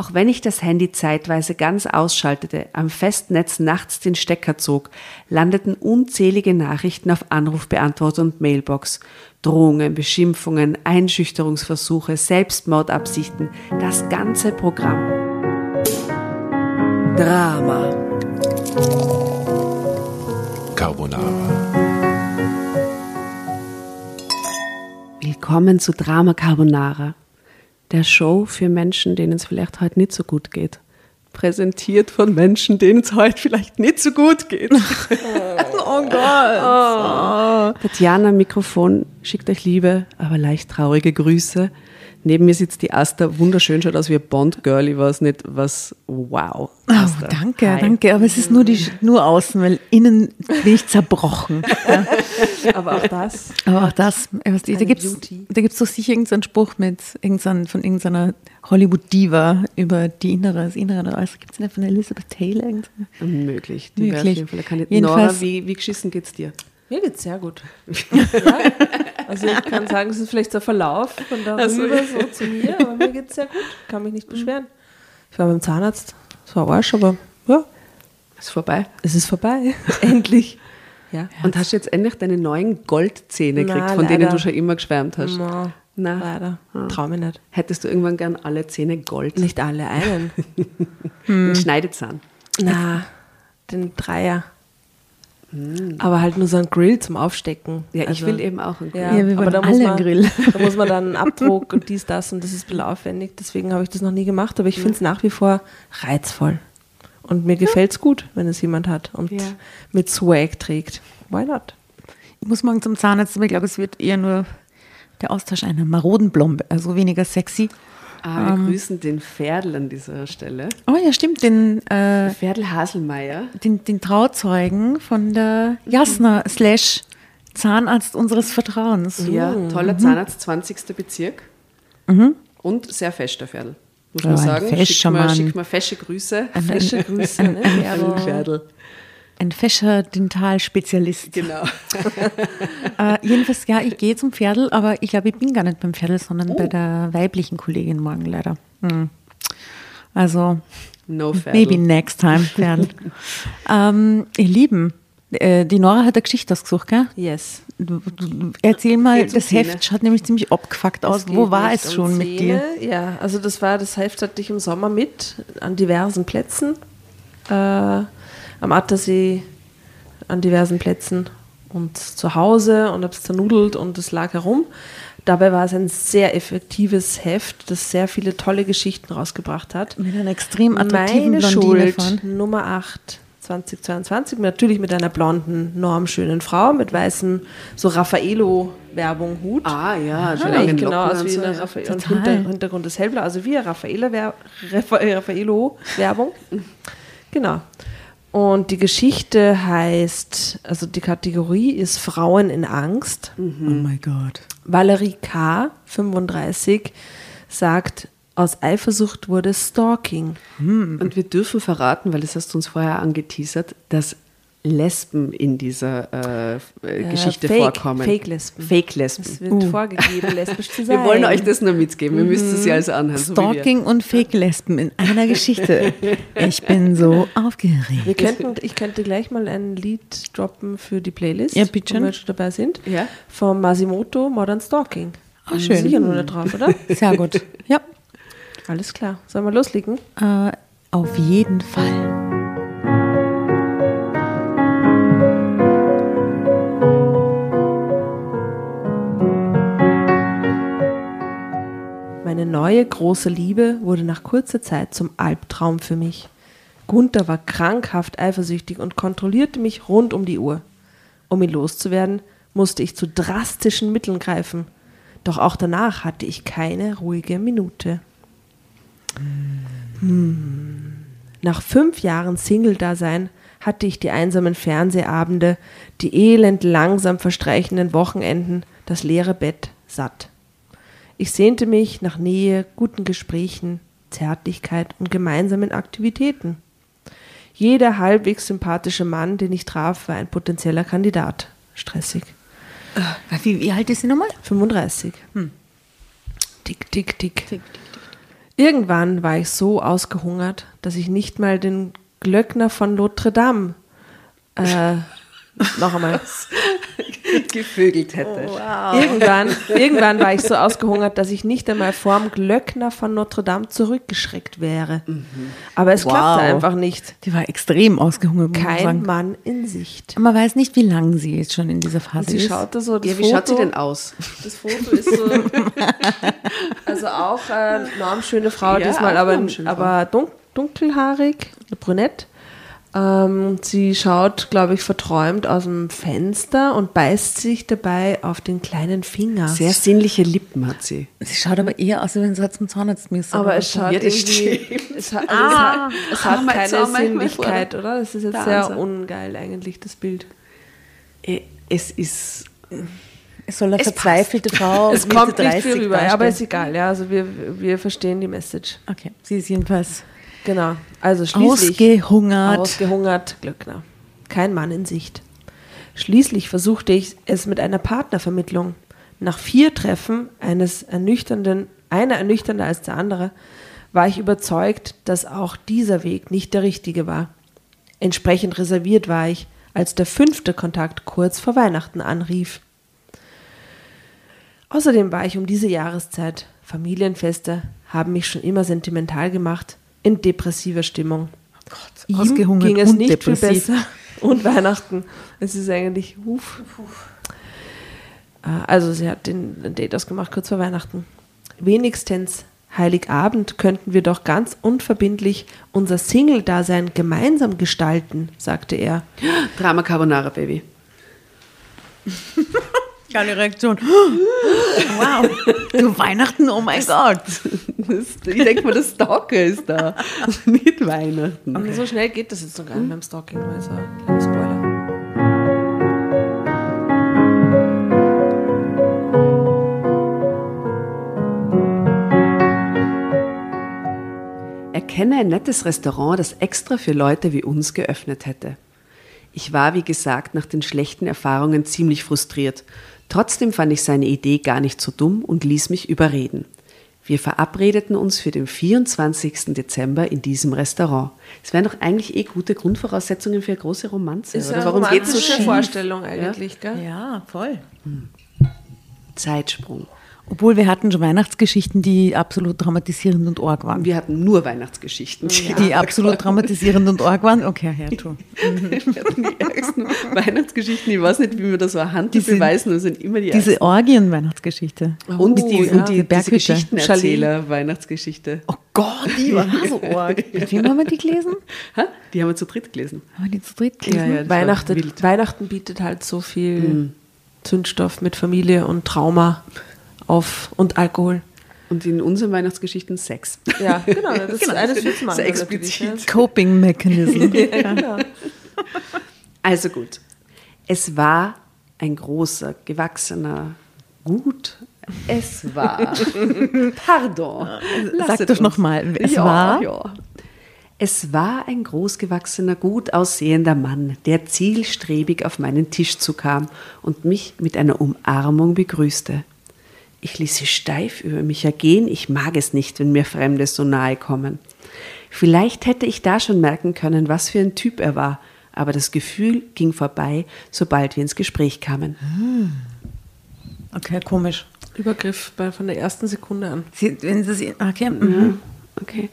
Auch wenn ich das Handy zeitweise ganz ausschaltete, am Festnetz nachts den Stecker zog, landeten unzählige Nachrichten auf Anrufbeantworter und Mailbox. Drohungen, Beschimpfungen, Einschüchterungsversuche, Selbstmordabsichten, das ganze Programm. Drama. Carbonara. Willkommen zu Drama Carbonara, der Show für Menschen, denen es vielleicht heute nicht so gut geht. Präsentiert von Menschen, denen es heute vielleicht nicht so gut geht. Oh Gott. Tatjana, Mikrofon, schickt euch liebe, aber leicht traurige Grüße. Neben mir sitzt die Asta, wunderschön, schaut aus wie ein Bond-Girl, ich weiß nicht, was, wow. Oh, Asta. danke, Hi. danke. Aber es ist nur, die, nur außen, weil innen bin ich zerbrochen. Ja. Aber auch das. Aber auch das, äh, da gibt es Beauty. da gibt's doch sicher irgendeinen Spruch mit irgendein, von irgendeiner Hollywood-Diva über die Innere, das Innere oder alles. Gibt es nicht von Elizabeth Taylor? irgendeine? Möglich. Die Möglich. Jedenfalls- Nora, wie, wie geschissen geht's dir? Mir geht's sehr gut. ja? Also ich kann sagen, es ist vielleicht der Verlauf von darüber Ach so. so zu mir, aber mir geht's sehr gut. Kann mich nicht beschweren. Ich war beim Zahnarzt. Es war Arsch, aber ja, Ist vorbei. es ist vorbei. Endlich. Ja. Und hast du jetzt endlich deine neuen Goldzähne gekriegt, von denen leider. du schon immer geschwärmt hast? No, Na. leider. Ah. Trau mich nicht. Hättest du irgendwann gern alle Zähne Gold? Nicht alle einen. Ein Schneidezahn. Na, den Dreier. Aber halt nur so ein Grill zum Aufstecken. Ja, ich Also- will eben auch einen Grill. Ja, Ja, wir aber wollen da muss alle man, einen Grill. Da muss man dann einen Abdruck und dies, das und das ist ein bisschen aufwendig. Deswegen habe ich das noch nie gemacht, aber ich finde es nach wie vor reizvoll. Und mir gefällt es gut, wenn es jemand hat und Ja. mit Swag trägt. Why not? Ich muss morgen zum Zahnarzt, aber ich glaube, es wird eher nur der Austausch einer maroden Blombe, also weniger sexy. Ah, wir grüßen den Ferdl an dieser Stelle. Oh ja, stimmt, den, äh, Ferdl Haselmeier. den, den Trauzeugen von der Jasna slash Zahnarzt unseres Vertrauens. Ja, toller Zahnarzt, 20. Bezirk. Und sehr fester Ferdl. Muss man Ja, sagen. Schick mal, schick mal fesche Grüße. Fesche Grüße, ne? Ferdl. Ein fescher Dentalspezialist. Genau. Äh, jedenfalls, ja, ich gehe zum Pferdl, aber ich glaube, ich bin gar nicht beim Pferdl, sondern bei der weiblichen Kollegin morgen leider. Hm. Also, No maybe next time, Pferdl. ähm, ihr Lieben, äh, die Nora hat eine Geschichte ausgesucht, gell? Yes. Du, du, erzähl mal, das Zähne? Heft schaut nämlich ziemlich abgefuckt aus. Wo war es schon mit dir? Zähne. Ja, also das war, das Heft hatte ich im Sommer mit an diversen Plätzen. Äh, am Attersee an diversen Plätzen und zu Hause und habe es zernudelt und es lag herum. Dabei war es ein sehr effektives Heft, das sehr viele tolle Geschichten rausgebracht hat. Mit einer extrem attraktiven Meine Blondine Schuld, von. Nummer 8, 2022, natürlich mit einer blonden, normschönen Frau mit weißen, so Raffaello-Werbung, Hut. Ah ja, schon eigentlich langen genau und wie so, eine. Und. Hinter, Hintergrund ist hellblau, also wie eine Raffaello-Werbung. genau. Und die Geschichte heißt, also die Kategorie ist Frauen in Angst. Oh mein Gott. Valerie K., 35, sagt, aus Eifersucht wurde Stalking. Und wir dürfen verraten, weil das hast du uns vorher angeteasert, dass Lesben in dieser äh, äh, Geschichte Fake- vorkommen. Fake-Lesben. Fake-Lesben. Es wird vorgegeben, lesbisch zu sein. Wir wollen euch das nur mitgeben. Wir müssen es ja also anhören. so wir. Stalking und Fake-Lesben in einer Geschichte. Ich bin so Wir aufgeregt. könnten, ich könnte gleich mal ein Lied droppen für die Playlist, Ja, bitte. wenn wir schon dabei sind. Ja. Vom Masimoto Modern Stalking. Ah, schön. Sicher nur nicht drauf, oder? Sehr gut. Ja, Alles klar. Sollen wir loslegen? äh, auf jeden Fall. Neue große Liebe wurde nach kurzer Zeit zum Albtraum für mich. Gunther war krankhaft eifersüchtig und kontrollierte mich rund um die Uhr. Um ihn loszuwerden, musste ich zu drastischen Mitteln greifen. Doch auch danach hatte ich keine ruhige Minute. Hm. Nach fünf Jahren Single-Dasein hatte ich die einsamen Fernsehabende, die elend langsam verstreichenden Wochenenden, das leere Bett satt. Ich sehnte mich nach Nähe, guten Gesprächen, Zärtlichkeit und gemeinsamen Aktivitäten. Jeder halbwegs sympathische Mann, den ich traf, war ein potenzieller Kandidat. Stressig. Wie, wie alt ist sie nochmal? 35. Tick, tick, tick. Irgendwann war ich so ausgehungert, dass ich nicht mal den Glöckner von Notre Dame äh, noch einmal. Gevögelt hätte. Irgendwann, irgendwann war ich so ausgehungert, dass ich nicht einmal vorm Glöckner von Notre Dame zurückgeschreckt wäre. Aber es Wow. klappte einfach nicht. Die war extrem ausgehungert. Kein sagen. Mann in Sicht. Man weiß nicht, wie lange sie jetzt schon in dieser Phase Sie ist. schaut da so, das Ja, wie Foto, schaut sie denn aus? Das Foto ist so, also auch eine normschöne Frau Ja, diesmal, aber, aber dun dunkelhaarig, brünett. Ähm, sie schaut, glaube ich, verträumt aus dem Fenster und beißt sich dabei auf den kleinen Finger. Sehr sinnliche Lippen hat sie. Sie schaut aber eher aus, als wenn sie zum Zahnarzt müsste. aber es schaut Ja, irgendwie, es hat, also es hat, es hat Ah, mal keine manchmal Sinnlichkeit, oder? Das ist jetzt der sehr Ansatz. ungeil eigentlich, das Bild. Äh, Es ist. es soll eine es verzweifelte Frau Es Mitte kommt nicht 30 viel rüber, aber ist egal, ja, also wir, wir verstehen die Message. Okay, sie ist jedenfalls Genau, also schließlich... ausgehungert. Ausgehungert, Glöckner. Kein Mann in Sicht. Schließlich versuchte ich es mit einer Partnervermittlung. Nach vier Treffen eines ernüchternden, einer ernüchternder als der andere, war ich überzeugt, dass auch dieser Weg nicht der richtige war. Entsprechend reserviert war ich, als der fünfte Kontakt kurz vor Weihnachten anrief. Außerdem war ich um diese Jahreszeit, Familienfeste haben mich schon immer sentimental gemacht, in depressiver Stimmung. Ihm ausgehungert ging es und nicht depressiv. viel besser. Und Weihnachten. Es ist eigentlich, huf. Äh, Also sie hat den den Date ausgemacht kurz vor Weihnachten. Wenigstens Heiligabend könnten wir doch ganz unverbindlich unser Single-Dasein gemeinsam gestalten, sagte er. Drama Carbonara Baby. Keine Reaktion. Wow, du Weihnachten, oh mein Gott. Das, ich denke mal, der Stalker ist da. Nicht Weihnachten. Aber so schnell geht das jetzt noch gar nicht beim Stalking, also kleiner Spoiler. Erkenne ein nettes Restaurant, das extra für Leute wie uns geöffnet hätte. Ich war, wie gesagt, nach den schlechten Erfahrungen ziemlich frustriert. Trotzdem fand ich seine Idee gar nicht so dumm und ließ mich überreden. Wir verabredeten uns für den 24. Dezember in diesem Restaurant. Es wären doch eigentlich eh gute Grundvoraussetzungen für eine große Romanze. Ist oder? eine Warum geht's so schief? Vorstellung eigentlich, gell? Ja, voll. Zeitsprung. Obwohl wir hatten schon Weihnachtsgeschichten, die absolut dramatisierend und arg waren. Wir hatten nur Weihnachtsgeschichten. Die absolut dramatisierend und arg waren. Okay, ja, tu. Wir hatten die ärgsten Weihnachtsgeschichten. Ich weiß nicht, wie wir das so anhand Diese- beweisen. Das sind immer die Diese Orgien-Weihnachtsgeschichte. Und Oh, die, ja. und die, Die diese Berghütte. Geschichtenerzähler Weihnachtsgeschichte. Oh Gott, die war so arg. Mit wem haben wir die gelesen? Ha? Die haben wir zu dritt gelesen. Haben wir die zu dritt gelesen? Ja, ja. Weihnachten. Weihnachten bietet halt so viel Zündstoff mit Familie und Trauma auf und Alkohol. Und in unseren Weihnachtsgeschichten Sex. Ja, genau. Das ist Genau, eines das für ist zum anderen explizit. Coping Mechanism. Ja, genau. Also gut. Es war ein großer, gewachsener, gut. Es war. Pardon. Sag doch uns. noch mal, es ja, war? Ja. Es war ein großgewachsener, gut aussehender Mann, der zielstrebig auf meinen Tisch zukam und mich mit einer Umarmung begrüßte. Ich ließ sie steif über mich ergehen. Ich mag es nicht, wenn mir Fremde so nahe kommen. Vielleicht hätte ich da schon merken können, was für ein Typ er war, aber das Gefühl ging vorbei, sobald wir ins Gespräch kamen. Okay, komisch. Übergriff bei, von der ersten Sekunde an. Sie, wenn sie sie, okay. mhm. Okay.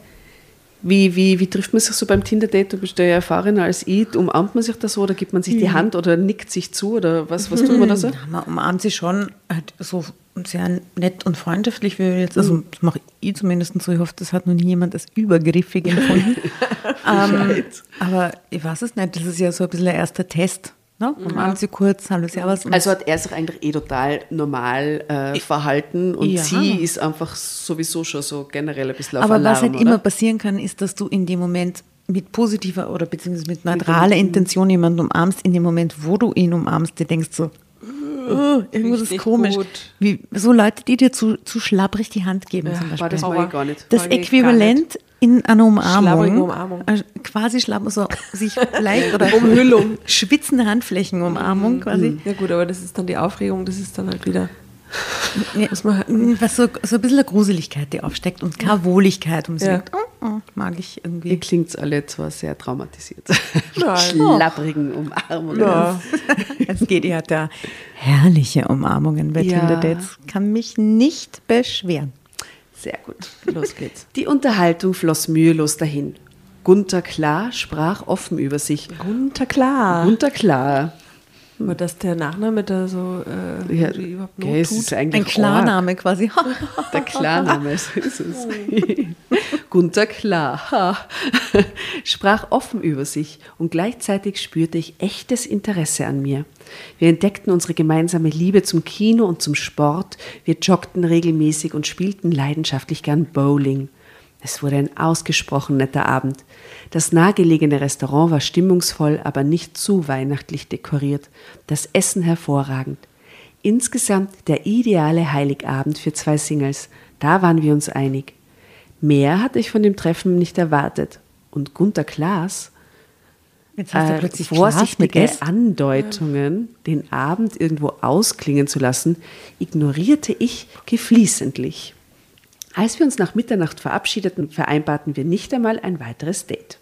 Wie, wie, wie trifft man sich so beim Tinder-Date? Du bist ja erfahrener als ich. Umarmt man sich da so oder gibt man sich die Hand oder nickt sich zu oder was, was tut man da so? Man umarmt sie schon halt so sehr nett und freundschaftlich, wie jetzt, also das mache ich zumindest so. Ich hoffe, das hat noch nie jemand als übergriffig empfunden. ähm, aber ich weiß es nicht, das ist ja so ein bisschen der erste Test. Ne? Umarmt sie kurz, hallo, servus. Also hat er sich eigentlich eh total normal äh, verhalten und Ja. sie ist einfach sowieso schon so generell ein bisschen auf Aber Alarm, was halt oder? immer passieren kann, ist, dass du in dem Moment mit positiver oder beziehungsweise mit neutraler Intention jemanden umarmst, in dem Moment, wo du ihn umarmst, dir denkst so, oh, irgendwas ist nicht komisch. Wie, so Leute, die dir zu, zu schlabbrig die Hand geben zum Beispiel. das mag ich gar nicht. Das Äquivalent in einer Umarmung, Umarmung. äh, quasi schlapp, so sich leicht oder Umhüllung. schwitzende Handflächenumarmung quasi. Ja gut, aber das ist dann die Aufregung, das ist dann halt wieder. Ja, was so, so ein bisschen eine Gruseligkeit, die aufsteckt und keine Wohligkeit. Und man Ja. sagt, oh, oh, mag ich irgendwie. Ihr klingt alle zwar sehr traumatisiert. Schlapprigen Umarmungen. Ja. Es geht, ihr hat ja herrliche Umarmungen bei Ja. Tinder-Dates. Kann mich nicht beschweren. Sehr gut. Los geht's. Die Unterhaltung floss mühelos dahin. Gunther Klar sprach offen über sich. Gunther Klar. Gunther Klar. Aber dass der Nachname da so äh, Ja, überhaupt Not es tut. ist eigentlich Ein Klarname quasi. Arg. Der Klarname, so ist es. Gunther Klar sprach offen über sich und gleichzeitig spürte ich echtes Interesse an mir. Wir entdeckten unsere gemeinsame Liebe zum Kino und zum Sport. Wir joggten regelmäßig und spielten leidenschaftlich gern Bowling. Es wurde ein ausgesprochen netter Abend. Das nahegelegene Restaurant war stimmungsvoll, aber nicht zu weihnachtlich dekoriert. Das Essen hervorragend. Insgesamt der ideale Heiligabend für zwei Singles. Da waren wir uns einig. Mehr hatte ich von dem Treffen nicht erwartet. Und Gunther Klaas Jetzt hast du äh, plötzlich vorsichtige. Andeutungen, den Abend irgendwo ausklingen zu lassen, ignorierte ich geflissentlich. Als wir uns nach Mitternacht verabschiedeten, vereinbarten wir nicht einmal ein weiteres Date.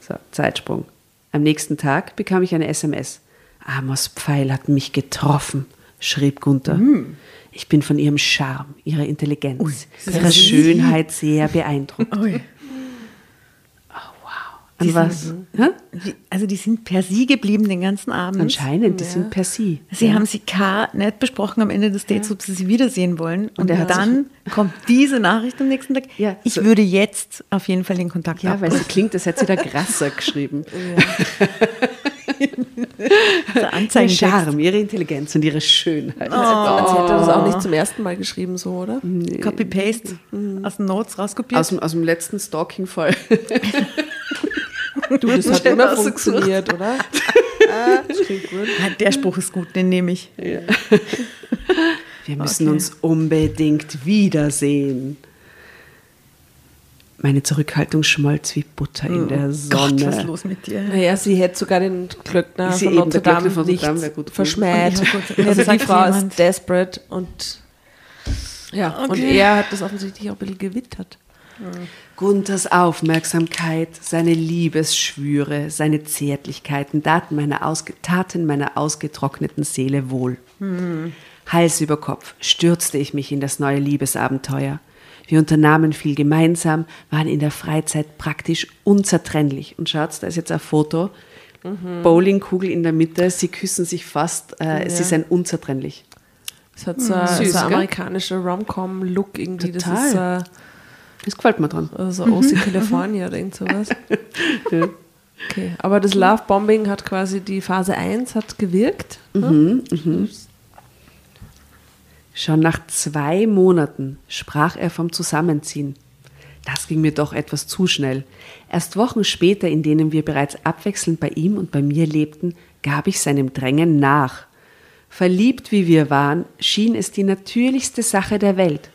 So, Zeitsprung. Am nächsten Tag bekam ich eine SMS. Amos Pfeil hat mich getroffen, schrieb Gunther. Hm. Ich bin von ihrem Charme, ihrer Intelligenz, das ihrer. Schönheit sehr beeindruckt. Ui. An Die was? sind-? Die- Also die sind per Sie geblieben den ganzen Abend. Anscheinend, die sind per Sie. Sie haben sie K nicht besprochen am Ende des Dates, ob sie sie wiedersehen wollen. Und, hat dann kommt diese Nachricht am nächsten Tag. Ja, ich so- würde jetzt auf jeden Fall den Kontakt Ja, weil abbrechen. sie klingt, als hätte sie da Grasser geschrieben. Der Ihr. Charme, ihre Intelligenz und ihre Schönheit. Als hätte er das auch nicht zum ersten Mal geschrieben, so, oder? Copy-Paste aus den Notes rauskopiert. Aus dem, aus dem letzten Stalking-Fall. Du, das hat Schnell immer rausgesucht. funktioniert, oder? das. Ja, der Spruch ist gut, den nehme ich. Wir müssen Okay. uns unbedingt wiedersehen. Meine Zurückhaltung schmolz wie Butter in der Sonne. Gott, was ist los mit dir? Naja, sie hätte sogar den Glöckner Sie von Notre Dame von nicht gut verschmäht. Ja, gut. Also die Frau jemand. ist desperate und ja, und Okay. er hat das offensichtlich auch ein bisschen gewittert. Gunthers Aufmerksamkeit, seine Liebesschwüre, seine Zärtlichkeiten taten meiner, ausge taten meiner ausgetrockneten Seele wohl. Hals über Kopf stürzte ich mich in das neue Liebesabenteuer. Wir unternahmen viel gemeinsam, waren in der Freizeit praktisch unzertrennlich. Und schaut, da ist jetzt ein Foto. Bowlingkugel in der Mitte, sie küssen sich fast, äh, sie Ja. sind unzertrennlich. Es hat so, ein- Süß, so ein amerikanischer Rom-Com-Look irgendwie. Total. Das ist äh, Das gefällt mir dran. so OC California oder irgend sowas. Okay, aber das Love-Bombing hat quasi die Phase 1 hat gewirkt. Schon nach zwei Monaten sprach er vom Zusammenziehen. Das ging mir doch etwas zu schnell. Erst Wochen später, in denen wir bereits abwechselnd bei ihm und bei mir lebten, gab ich seinem Drängen nach. Verliebt wie wir waren, schien es die natürlichste Sache der Welt.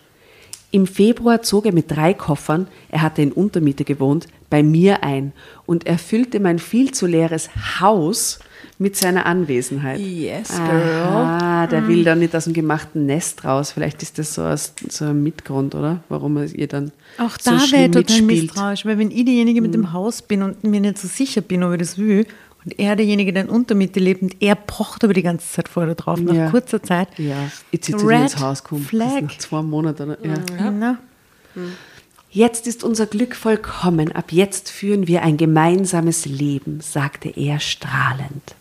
Im Februar zog er mit drei Koffern, er hatte in Untermiete gewohnt, bei mir ein und erfüllte mein viel zu leeres Haus mit seiner Anwesenheit. Yes, girl. Aha, der will dann nicht aus dem gemachten Nest raus. Vielleicht ist das so, aus, so ein Mitgrund, oder? Warum er ihr dann Auch so da wäre ich total misstrauisch, weil wenn ich diejenige mit dem Haus bin und mir nicht so sicher bin, ob ich das will, und er derjenige, der in Untermiete lebt und er pocht aber die ganze Zeit vorher drauf, nach Ja. kurzer Zeit. Ja, jetzt sitze ich ins Haus gekommen. Flag. Nach zwei Monaten. Ja. Na, Jetzt ist unser Glück vollkommen. Ab jetzt führen wir ein gemeinsames Leben, sagte er strahlend.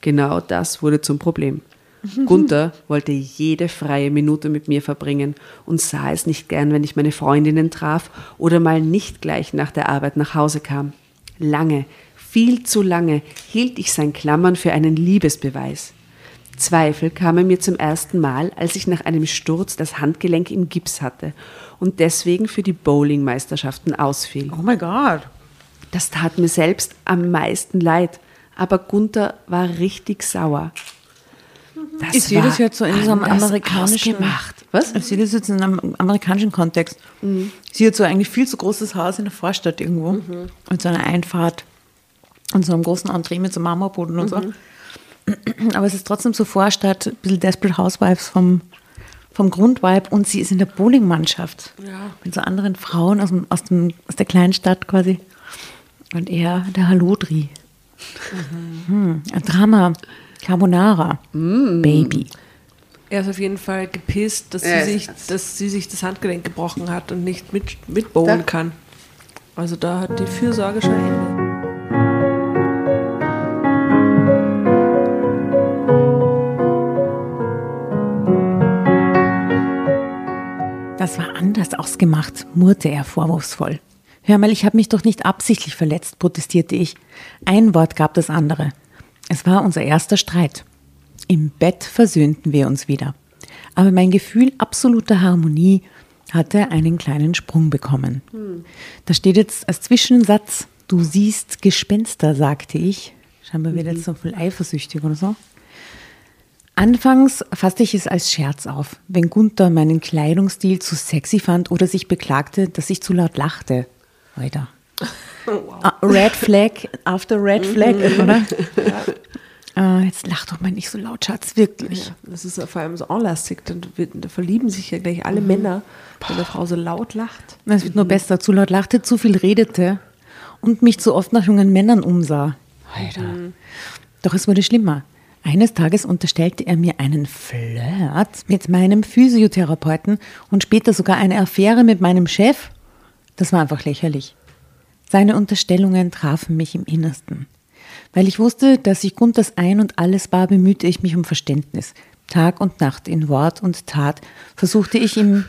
Genau das wurde zum Problem. Gunther wollte jede freie Minute mit mir verbringen und sah es nicht gern, wenn ich meine Freundinnen traf oder mal nicht gleich nach der Arbeit nach Hause kam. Lange, viel zu lange hielt ich sein Klammern für einen Liebesbeweis. Zweifel kamen mir zum ersten Mal, als ich nach einem Sturz das Handgelenk im Gips hatte und deswegen für die Bowlingmeisterschaften ausfiel. oh mein Gott. Das tat mir selbst am meisten leid, aber Gunther war richtig sauer. Das Ich sehe das jetzt so in diesem anders amerikanischen- ausgemacht. Was? Ich sehe das jetzt in einem amerikanischen Kontext. Sie hat so eigentlich viel zu großes Haus in der Vorstadt irgendwo. Mit so einer Einfahrt und so einem großen Entree mit so Marmorboden und so. Aber es ist trotzdem so Vorstadt, ein bisschen Desperate Housewives vom, vom Grundvibe und sie ist in der Bowlingmannschaft Ja. mit so anderen Frauen aus, dem, aus, dem, aus der kleinen Stadt quasi. Und er der Hallodri. Hm, ein Drama. Carbonara. Baby. Er ist auf jeden Fall gepisst, dass, Ja, sie, sich, dass sie sich das Handgelenk gebrochen hat und nicht mit, mitbowlen kann. Also da hat die Fürsorge schon Ende. Anders ausgemacht, murrte er vorwurfsvoll. Hör mal, ich habe mich doch nicht absichtlich verletzt, protestierte ich. Ein Wort gab das andere. Es war unser erster Streit. Im Bett versöhnten wir uns wieder. Aber mein Gefühl absoluter Harmonie hatte einen kleinen Sprung bekommen. Da steht jetzt als Zwischensatz, du siehst Gespenster, sagte ich. Scheinbar wird jetzt so viel eifersüchtig oder so. Anfangs fasste ich es als Scherz auf, wenn Gunther meinen Kleidungsstil zu sexy fand oder sich beklagte, dass ich zu laut lachte. Alter. Ah, Red Flag after Red Flag, oder? Äh, jetzt lach doch mal nicht so laut, Schatz, wirklich. Ja, das ist ja vor allem so anlastig. Dann da verlieben sich ja gleich alle Männer, wenn eine Frau so laut lacht. Es wird nur besser, zu laut lachte, zu viel redete und mich zu oft nach jungen Männern umsah. Alter. Doch es wurde schlimmer. Eines Tages unterstellte er mir einen Flirt mit meinem Physiotherapeuten und später sogar eine Affäre mit meinem Chef. Das war einfach lächerlich. Seine Unterstellungen trafen mich im Innersten. Weil ich wusste, dass ich Gunthers ein und alles war, bemühte ich mich um Verständnis. Tag und Nacht in Wort und Tat versuchte ich ihm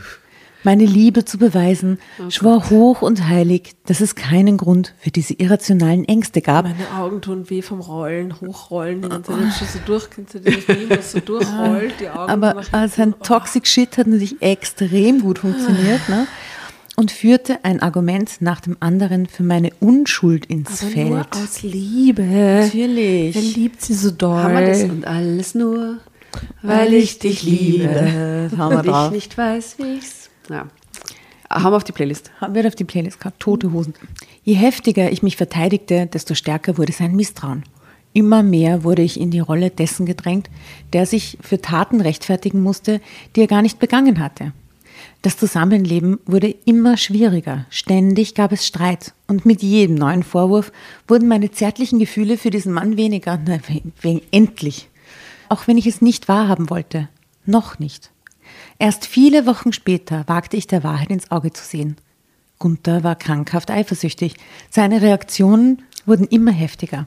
meine Liebe zu beweisen, schwor hoch und heilig, dass es keinen Grund für diese irrationalen Ängste gab. Meine Augen tun weh vom Rollen, Hochrollen. Die ganze Zeit so durch, das so durchrollt, die Augen Aber machen äh, sein so, Toxic Shit hat natürlich extrem gut funktioniert, ne? Und führte ein Argument nach dem anderen für meine Unschuld ins Aber Feld. nur aus Liebe. Natürlich. Er liebt sie so doll. Haben wir das und alles nur, weil ich dich liebe. Das haben wir Und ich drauf. nicht weiß, wie ich's. Ja. Haben wir auf die Playlist. Haben wir auf die Playlist gehabt, tote Hosen. Je heftiger ich mich verteidigte, desto stärker wurde sein Misstrauen. Immer mehr wurde ich in die Rolle dessen gedrängt, der sich für Taten rechtfertigen musste, die er gar nicht begangen hatte. Das Zusammenleben wurde immer schwieriger. Ständig gab es Streit. Und mit jedem neuen Vorwurf wurden meine zärtlichen Gefühle für diesen Mann weniger. Na, endlich. Auch wenn ich es nicht wahrhaben wollte. Noch nicht. Erst viele Wochen später wagte ich der Wahrheit ins Auge zu sehen. Gunther war krankhaft eifersüchtig. Seine Reaktionen wurden immer heftiger.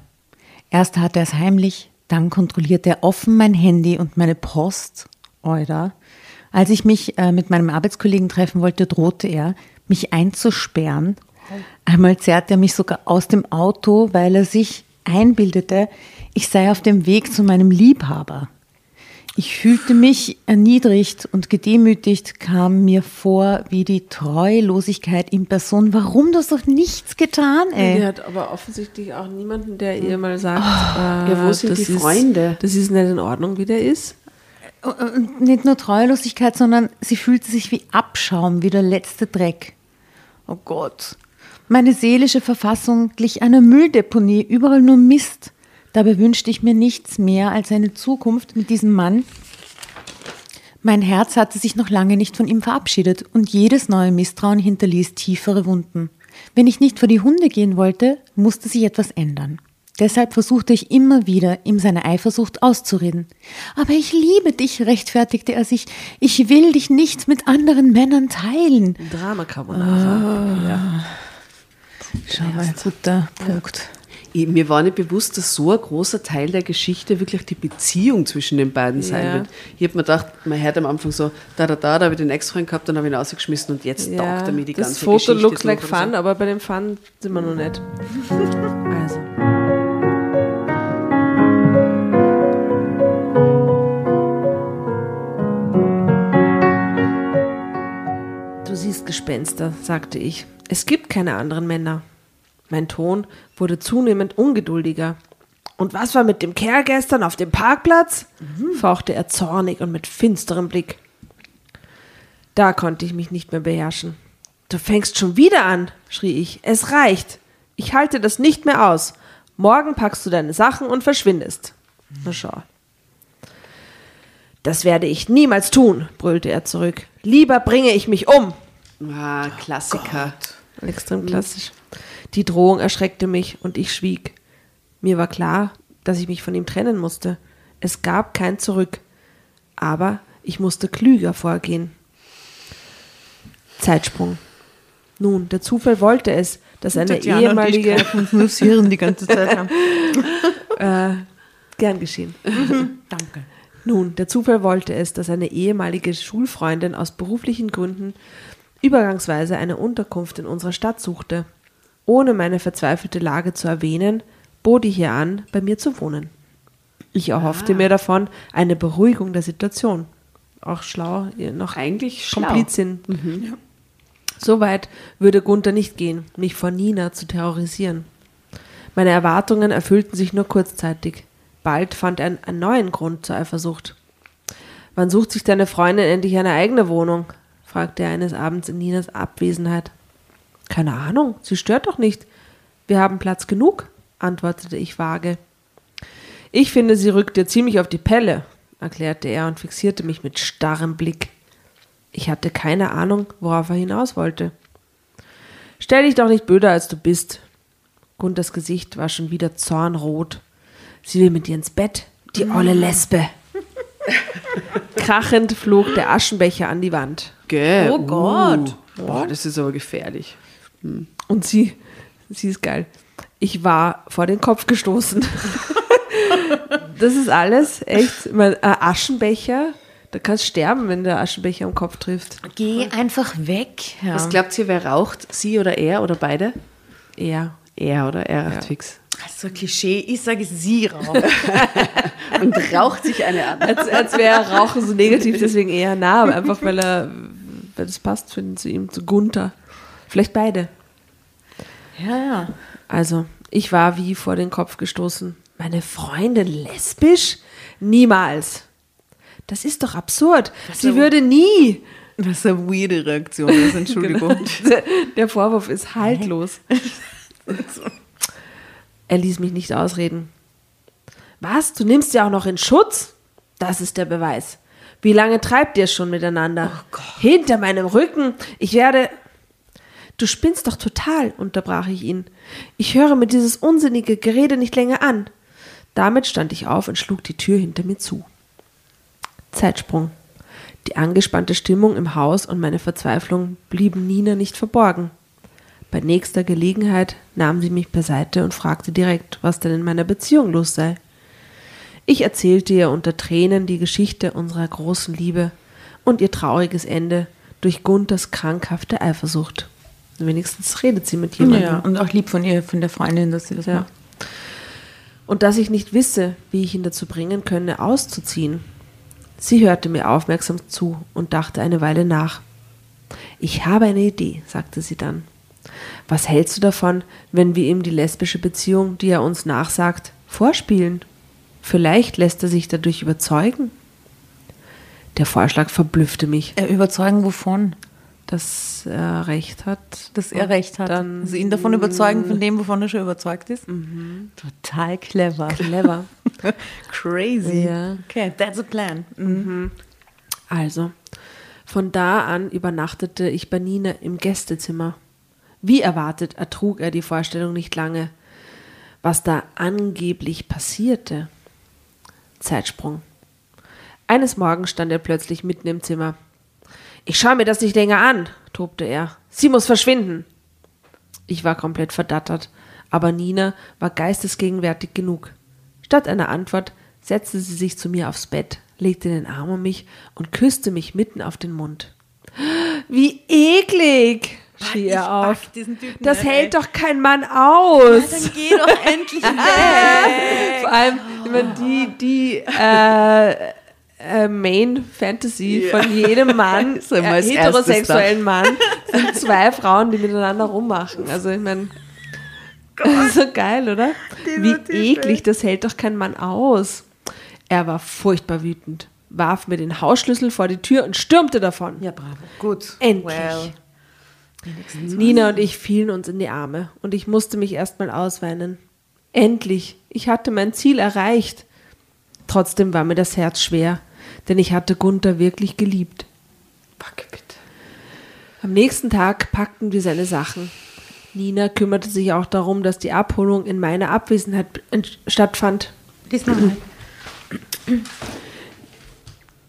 Erst tat er es heimlich, dann kontrollierte er offen mein Handy und meine Post. Oder? Als ich mich äh, mit meinem Arbeitskollegen treffen wollte, drohte er, mich einzusperren. Einmal zerrte er mich sogar aus dem Auto, weil er sich einbildete, ich sei auf dem Weg zu meinem Liebhaber. Ich fühlte mich erniedrigt und gedemütigt, kam mir vor wie die Treulosigkeit in Person. Warum du hast doch nichts getan, Die ey? hat aber offensichtlich auch niemanden, der ihr mal sagt, Ah. äh, Ja, wo sind das die ist- Freunde? Das ist nicht in Ordnung, wie der ist. Und nicht nur Treulosigkeit, sondern sie fühlte sich wie Abschaum, wie der letzte Dreck. Oh Gott. Meine seelische Verfassung glich einer Mülldeponie, überall nur Mist. Dabei wünschte ich mir nichts mehr als eine Zukunft mit diesem Mann. Mein Herz hatte sich noch lange nicht von ihm verabschiedet und jedes neue Misstrauen hinterließ tiefere Wunden. Wenn ich nicht vor die Hunde gehen wollte, musste sich etwas ändern. Deshalb versuchte ich immer wieder, ihm seine Eifersucht auszureden. Aber ich liebe dich, rechtfertigte er sich. Ich will dich nicht mit anderen Männern teilen. Drama Carbonara. Ja. Schau mal, guter Punkt. Ich, mir war nicht bewusst, dass so ein großer Teil der Geschichte wirklich die Beziehung zwischen den beiden sein Ja. wird. Ich habe mir gedacht, man hört am Anfang so, da, da, da, da habe ich den Ex-Freund gehabt, dann habe ich ihn rausgeschmissen und jetzt taugt er mir die das ganze Foto Geschichte looks durch like oder fun, aber bei dem Fun sind wir noch nicht. Also. Du siehst Gespenster, sagte ich. Es gibt keine anderen Männer. Mein Ton wurde zunehmend ungeduldiger. Und was war mit dem Kerl gestern auf dem Parkplatz? fauchte er zornig und mit finsterem Blick. Da konnte ich mich nicht mehr beherrschen. Du fängst schon wieder an, schrie ich. Es reicht. Ich halte das nicht mehr aus. Morgen packst du deine Sachen und verschwindest. Na schau. Das werde ich niemals tun, brüllte er zurück. Lieber bringe ich mich um. Ah, Klassiker. Extrem klassisch. Die Drohung erschreckte mich und ich schwieg. Mir war klar, dass ich mich von ihm trennen musste. Es gab kein Zurück. Aber ich musste klüger vorgehen. Zeitsprung. Nun, der Zufall wollte es, dass eine Tatjana ehemalige. Und die ganze Zeit haben. Äh, gern geschehen. Danke. Nun, der Zufall wollte es, dass eine ehemalige Schulfreundin aus beruflichen Gründen übergangsweise eine Unterkunft in unserer Stadt suchte. Ohne meine verzweifelte Lage zu erwähnen, bot ich ihr an, bei mir zu wohnen. Ich erhoffte mir davon eine Beruhigung der Situation. Auch schlau, noch Eigentlich schlau. Komplizin. So weit würde Gunther nicht gehen, mich vor Nina zu terrorisieren. Meine Erwartungen erfüllten sich nur kurzzeitig. Bald fand er einen neuen Grund zur Eifersucht. Wann sucht sich deine Freundin endlich eine eigene Wohnung? fragte er eines Abends in Ninas Abwesenheit. Keine Ahnung, sie stört doch nicht. Wir haben Platz genug, antwortete ich vage. Ich finde, sie rückt dir ziemlich auf die Pelle, erklärte er und fixierte mich mit starrem Blick. Ich hatte keine Ahnung, worauf er hinaus wollte. Stell dich doch nicht blöder, als du bist. Gunthers Gesicht war schon wieder zornrot. Sie will mit dir ins Bett, die olle Lesbe. Krachend flog der Aschenbecher an die Wand. Gell? Oh Gott. Uh. Boah, das ist aber gefährlich. Und sie, sie ist geil. Ich war vor den Kopf gestoßen. das ist alles echt. Mein, ein Aschenbecher, da kannst du sterben, wenn der Aschenbecher am Kopf trifft. Geh einfach weg. Ja. Was glaubt ihr, wer raucht? Sie oder er oder beide? Er. Er, oder? Er raucht fix. Das ist so ein Klischee. Ich sage sie raus. Und raucht sich eine an. Als, als wäre Rauchen so negativ, deswegen eher nah, aber einfach weil er, weil das passt zu ihm, zu Gunther. Vielleicht beide. ja, ja. Also, ich war wie vor den Kopf gestoßen. Meine Freundin lesbisch? Niemals. Das ist doch absurd. Sie so- würde nie. Was eine weirde Reaktion ist, Entschuldigung. Der Vorwurf ist haltlos. Er ließ mich nicht ausreden. Was? Du nimmst sie auch noch in Schutz? Das ist der Beweis. Wie lange treibt ihr schon miteinander? Hinter meinem Rücken. Ich werde. Du spinnst doch total, unterbrach ich ihn. Ich höre mir dieses unsinnige Gerede nicht länger an. Damit stand ich auf und schlug die Tür hinter mir zu. Zeitsprung. Die angespannte Stimmung im Haus und meine Verzweiflung blieben Nina nicht verborgen. Bei nächster Gelegenheit nahm sie mich beiseite und fragte direkt, was denn in meiner Beziehung los sei. Ich erzählte ihr unter Tränen die Geschichte unserer großen Liebe und ihr trauriges Ende durch Gunthers krankhafte Eifersucht. Wenigstens redet sie mit jemandem. ja. Und auch lieb von ihr, von der Freundin, dass sie das Ja. macht. Und dass ich nicht wisse, wie ich ihn dazu bringen könne, auszuziehen. Sie hörte mir aufmerksam zu und dachte eine Weile nach. Ich habe eine Idee, sagte sie dann. Was hältst du davon, wenn wir ihm die lesbische Beziehung, die er uns nachsagt, vorspielen? Vielleicht lässt er sich dadurch überzeugen. Der Vorschlag verblüffte mich, Er überzeugen wovon? Dass er recht hat. Dass er recht hat. Dann also ihn davon überzeugen, von dem, wovon er schon überzeugt ist. Total clever. clever. Crazy. Ja. Okay, that's a plan. Mhm. Also, von da an übernachtete ich bei Nina im Gästezimmer. Wie erwartet ertrug er die Vorstellung nicht lange. Was da angeblich passierte. Zeitsprung. Eines Morgens stand er plötzlich mitten im Zimmer. Ich schaue mir das nicht länger an, tobte er. Sie muss verschwinden. Ich war komplett verdattert, aber Nina war geistesgegenwärtig genug. Statt einer Antwort setzte sie sich zu mir aufs Bett, legte den Arm um mich und küsste mich mitten auf den Mund. Wie eklig! schrie ich er auf. Das nicht, hält ey. doch kein Mann aus! Dann geh doch endlich weg. Vor allem, meine, die, die äh, äh, Main Fantasy von jedem Mann, äh, heterosexuellen Mann, sind zwei Frauen, die miteinander rummachen. Also ich meine, so geil, oder? Wie eklig, das hält doch kein Mann aus. Er war furchtbar wütend, warf mir den Hausschlüssel vor die Tür und stürmte davon. Ja, bravo. Gut. Endlich. Well. Nina und ich fielen uns in die Arme und ich musste mich erstmal ausweinen. Endlich, ich hatte mein Ziel erreicht. Trotzdem war mir das Herz schwer. Denn ich hatte Gunther wirklich geliebt. Fuck, bitte. Am nächsten Tag packten wir seine Sachen. Nina kümmerte sich auch darum, dass die Abholung in meiner Abwesenheit stattfand. Lies nochmal.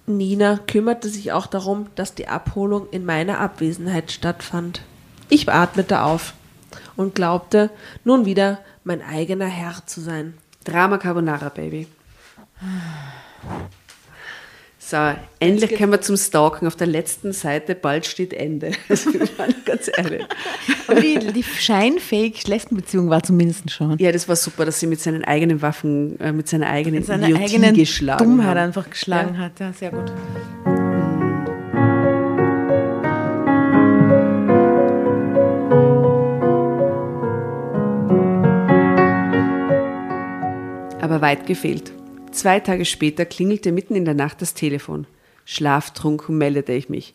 Nina kümmerte sich auch darum, dass die Abholung in meiner Abwesenheit stattfand. Ich atmete auf und glaubte, nun wieder mein eigener Herr zu sein. Drama Carbonara, Baby. So, endlich kommen wir zum Stalken. Auf der letzten Seite, bald steht Ende. Also, ganz ehrlich. Aber die, die scheinfähig Lesbenbeziehung war zumindest schon. Ja, das war super, dass sie mit seinen eigenen Waffen, äh, mit seiner eigenen Mit seiner Idiotie eigenen geschlagen Dummheit haben. einfach geschlagen hat. Ja, sehr gut. Aber weit gefehlt. Zwei Tage später klingelte mitten in der Nacht das Telefon. Schlaftrunken meldete ich mich.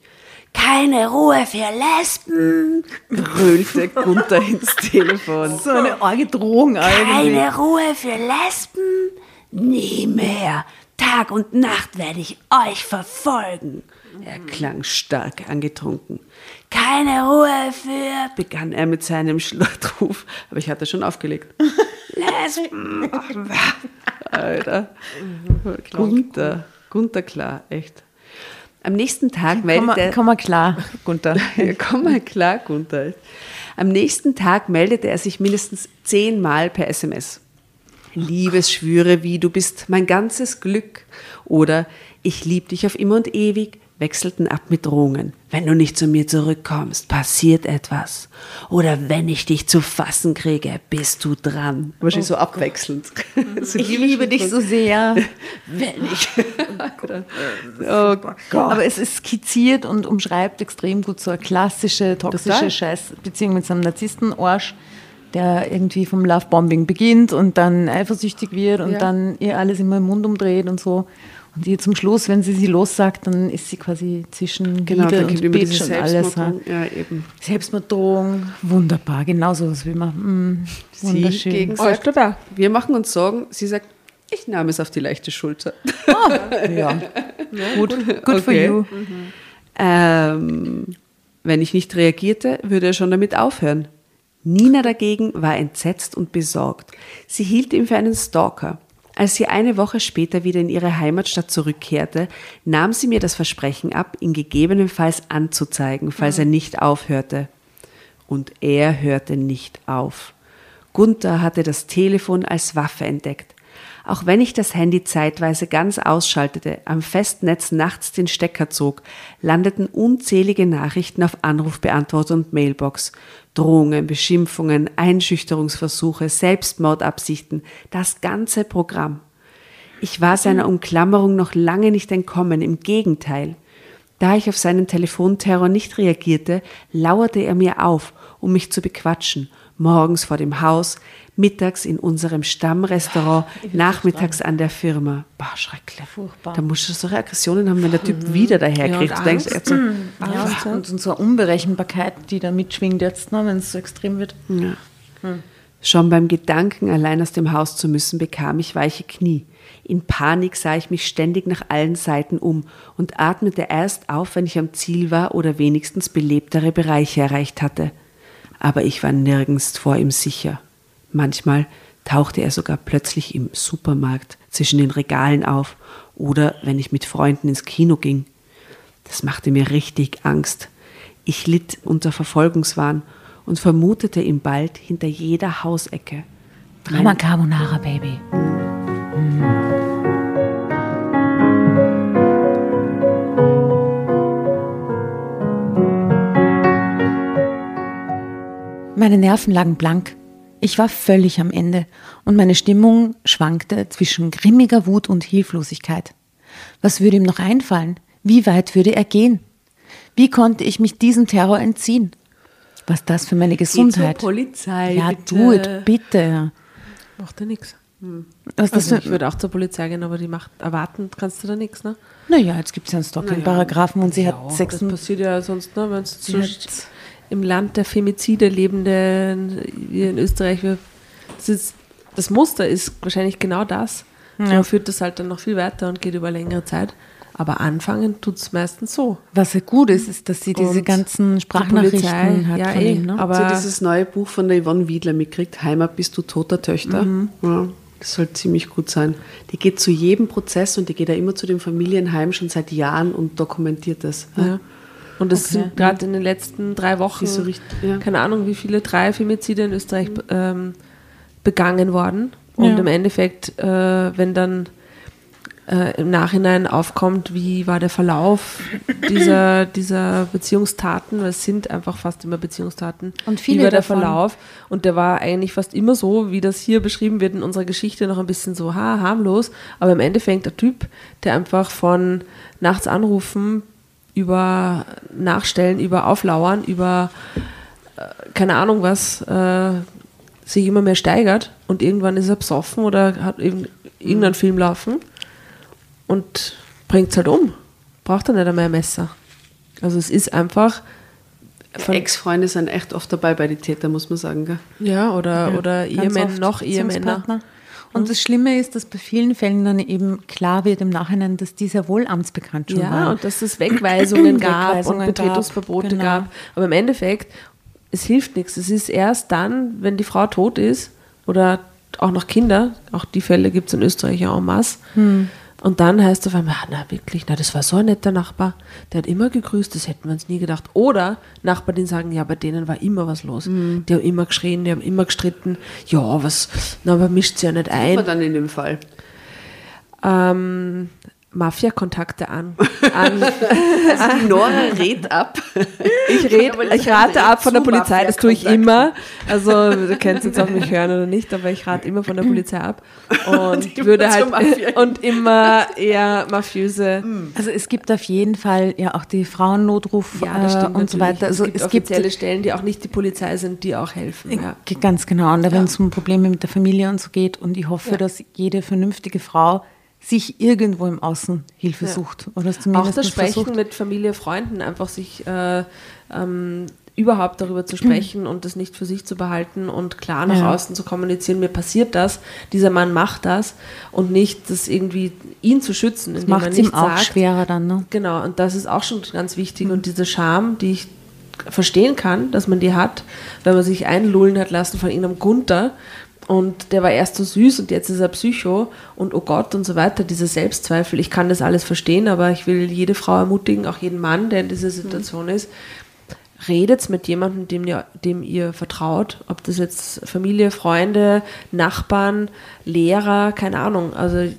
Keine Ruhe für Lesben, grölte Gunther ins Telefon. So eine arge Drohung irgendwie. Keine Ruhe für Lesben? Nie mehr. Tag und Nacht werde ich euch verfolgen. Er klang stark angetrunken. Keine Ruhe für, begann er mit seinem Schlachtruf, aber ich hatte schon aufgelegt. Lesben. Alter. Gunther. Gunther klar, echt. Am nächsten Tag Komm meldete komm mal klar, Gunther. ja, komm mal klar, Gunther. Am nächsten Tag meldete er sich mindestens zehnmal per SMS. Liebesschwüre wie du bist mein ganzes Glück oder ich lieb dich auf immer und ewig wechselten ab mit Drohungen. Wenn du nicht zu mir zurückkommst, passiert etwas. Oder wenn ich dich zu fassen kriege, bist du dran. Wahrscheinlich so abwechselnd. So Ich liebe dich so sehr. wenn ich. oh Gott. Aber es ist skizziert und umschreibt extrem gut so eine klassische, toxische. Scheißbeziehung mit so einem Narzissten-Arsch, der irgendwie vom Lovebombing beginnt und dann eifersüchtig wird und Ja. dann ihr alles immer im Mund umdreht und so. Und ihr zum Schluss, wenn sie sie lossagt, dann ist sie quasi zwischen Genau, Liebe und Bitch und alles. Selbstmordung. Ja, eben. Selbstmorddrohung, wunderbar, genau so was will man. Mm, Sie wunderschön. gegen Oh, da. Wir machen uns Sorgen. Sie sagt, ich nahm es auf die leichte Schulter. ja. Gut, good for Okay. you. Ähm, wenn ich nicht reagierte, würde er schon damit aufhören. Nina dagegen war entsetzt und besorgt. Sie hielt ihn für einen Stalker. Als sie eine Woche später wieder in ihre Heimatstadt zurückkehrte, nahm sie mir das Versprechen ab, ihn gegebenenfalls anzuzeigen, falls er nicht aufhörte. Und er hörte nicht auf. Gunther hatte das Telefon als Waffe entdeckt. Auch wenn ich das Handy zeitweise ganz ausschaltete, am Festnetz nachts den Stecker zog, landeten unzählige Nachrichten auf Anrufbeantworter und Mailbox. Drohungen, Beschimpfungen, Einschüchterungsversuche, Selbstmordabsichten, das ganze Programm. Ich war seiner Umklammerung noch lange nicht entkommen, im Gegenteil. Da ich auf seinen Telefonterror nicht reagierte, lauerte er mir auf, um mich zu bequatschen. Morgens vor dem Haus, mittags in unserem Stammrestaurant, nachmittags an der Firma. Boah, schrecklich. Furchtbar. Da musst du solche Aggressionen haben, wenn der Typ wieder daherkriegt. Ja, und denkst, so, Ja, und, und so eine Unberechenbarkeit, die da mitschwingt jetzt, ne, wenn es so extrem wird. Schon beim Gedanken, allein aus dem Haus zu müssen, bekam ich weiche Knie. In Panik sah ich mich ständig nach allen Seiten um und atmete erst auf, wenn ich am Ziel war oder wenigstens belebtere Bereiche erreicht hatte. Aber ich war nirgends vor ihm sicher. Manchmal tauchte er sogar plötzlich im Supermarkt zwischen den Regalen auf oder wenn ich mit Freunden ins Kino ging. Das machte mir richtig Angst. Ich litt unter Verfolgungswahn und vermutete ihn bald hinter jeder Hausecke. Drama Carbonara, Baby. Meine Nerven lagen blank. Ich war völlig am Ende und meine Stimmung schwankte zwischen grimmiger Wut und Hilflosigkeit. Was würde ihm noch einfallen? Wie weit würde er gehen? Wie konnte ich mich diesem Terror entziehen? Was das für meine Gesundheit? Polizei. ja, bitte. do it, bitte. Macht ja nichts. Was das Also für, ich würde auch zur Polizei gehen, aber die macht erwarten kannst du da nichts, ne? Naja, jetzt gibt es ja einen Stalking-Paragraphen und sie hat sechs. Das passiert ja sonst, ne? Wenn es hat- im Land der Femizide lebende, wie in Österreich, wir- das, ist, das Muster ist wahrscheinlich genau das. Ja. Man führt das halt dann noch viel weiter und geht über längere Zeit. Aber anfangen tut es meistens so. Was ja gut ist, ist, dass sie diese Und ganzen die Sprachnachrichten Polizei, hat ja, von eh, ihm. Ne? aber- Aber dieses neue Buch von der Yvonne Wiedler mitkriegt, Heimat bist du toter Töchter. Ja, das soll ziemlich gut sein. Die geht zu jedem Prozess und die geht ja immer zu dem Familienheim schon seit Jahren und dokumentiert das. Ja. Und es Okay. sind gerade in den letzten drei Wochen, so richtig- ja. keine Ahnung, wie viele, drei Femizide in Österreich ähm, begangen worden. Und Ja. im Endeffekt, äh, wenn dann äh, im Nachhinein aufkommt, wie war der Verlauf dieser, dieser Beziehungstaten, weil es sind einfach fast immer Beziehungstaten. Und viele wie war der davon- Verlauf? Und der war eigentlich fast immer so, wie das hier beschrieben wird in unserer Geschichte, noch ein bisschen so ha, harmlos. Aber im Endeffekt der Typ, der einfach von nachts anrufen, über Nachstellen, über Auflauern, über äh, keine Ahnung was, äh, sich immer mehr steigert und irgendwann ist er besoffen oder hat eben irgendeinen Film laufen und bringt es halt um. Braucht er nicht einmal ein Messer. Also es ist einfach Ex-Freunde sind echt oft dabei bei den Tätern, muss man sagen. Gell? ja, oder, oder Ganz Ehemänner, noch Ehemänner. Und das Schlimme ist, dass bei vielen Fällen dann eben klar wird im Nachhinein, dass die sehr wohl amtsbekannt schon Ja, waren. und dass es Wegweisungen gab Wegweisungen und Betretungsverbote gab, genau. gab. Aber im Endeffekt, es hilft nichts. Es ist erst dann, wenn die Frau tot ist oder auch noch Kinder, auch die Fälle gibt es in Österreich ja en masse. Hm. Und dann heißt es auf einmal, na wirklich, na, das war so ein netter Nachbar, der hat immer gegrüßt, das hätten wir uns nie gedacht. Oder Nachbarn, die sagen, ja, bei denen war immer was los. Hm. Die haben immer geschrien, die haben immer gestritten. Ja, was, na, aber mischt sie ja nicht ein Aber dann in dem Fall. ähm, Mafia-Kontakte an. an Also die Nora rät ab. ich, red, ich rate ab von der Polizei, das tue ich immer. Also du kannst jetzt auf mich hören oder nicht, aber ich rate immer von der Polizei ab und immer würde halt und immer eher mafiöse. Also es gibt auf jeden Fall ja auch die Frauennotruf Ja, das äh, stimmt und so weiter. Also es gibt es gibt offizielle Stellen, die auch nicht die Polizei sind, die auch helfen. Ja. Ganz genau. Und wenn es um Probleme mit der Familie und so geht, und ich hoffe, Ja. dass jede vernünftige Frau sich irgendwo im Außen Hilfe Ja. sucht. Oder es Auch zumindest das Sprechen versucht. mit Familie, Freunden, einfach sich äh, ähm, überhaupt darüber zu sprechen und das nicht für sich zu behalten und klar nach Ja. außen zu kommunizieren, mir passiert das, dieser Mann macht das und nicht das irgendwie ihn zu schützen, indem Macht es ihm auch sagt, schwerer dann, ne? Genau, und das ist auch schon ganz wichtig. Und diese Scham, die ich verstehen kann, dass man die hat, wenn man sich einlullen hat lassen von irgendeinem Gunther und der war erst so süß und jetzt ist er Psycho und oh Gott und so weiter, diese Selbstzweifel. Ich kann das alles verstehen, aber ich will jede Frau ermutigen, auch jeden Mann, der in dieser Situation ist, redet mit jemandem, dem ihr, dem ihr vertraut, ob das jetzt Familie, Freunde, Nachbarn, Lehrer, keine Ahnung. Also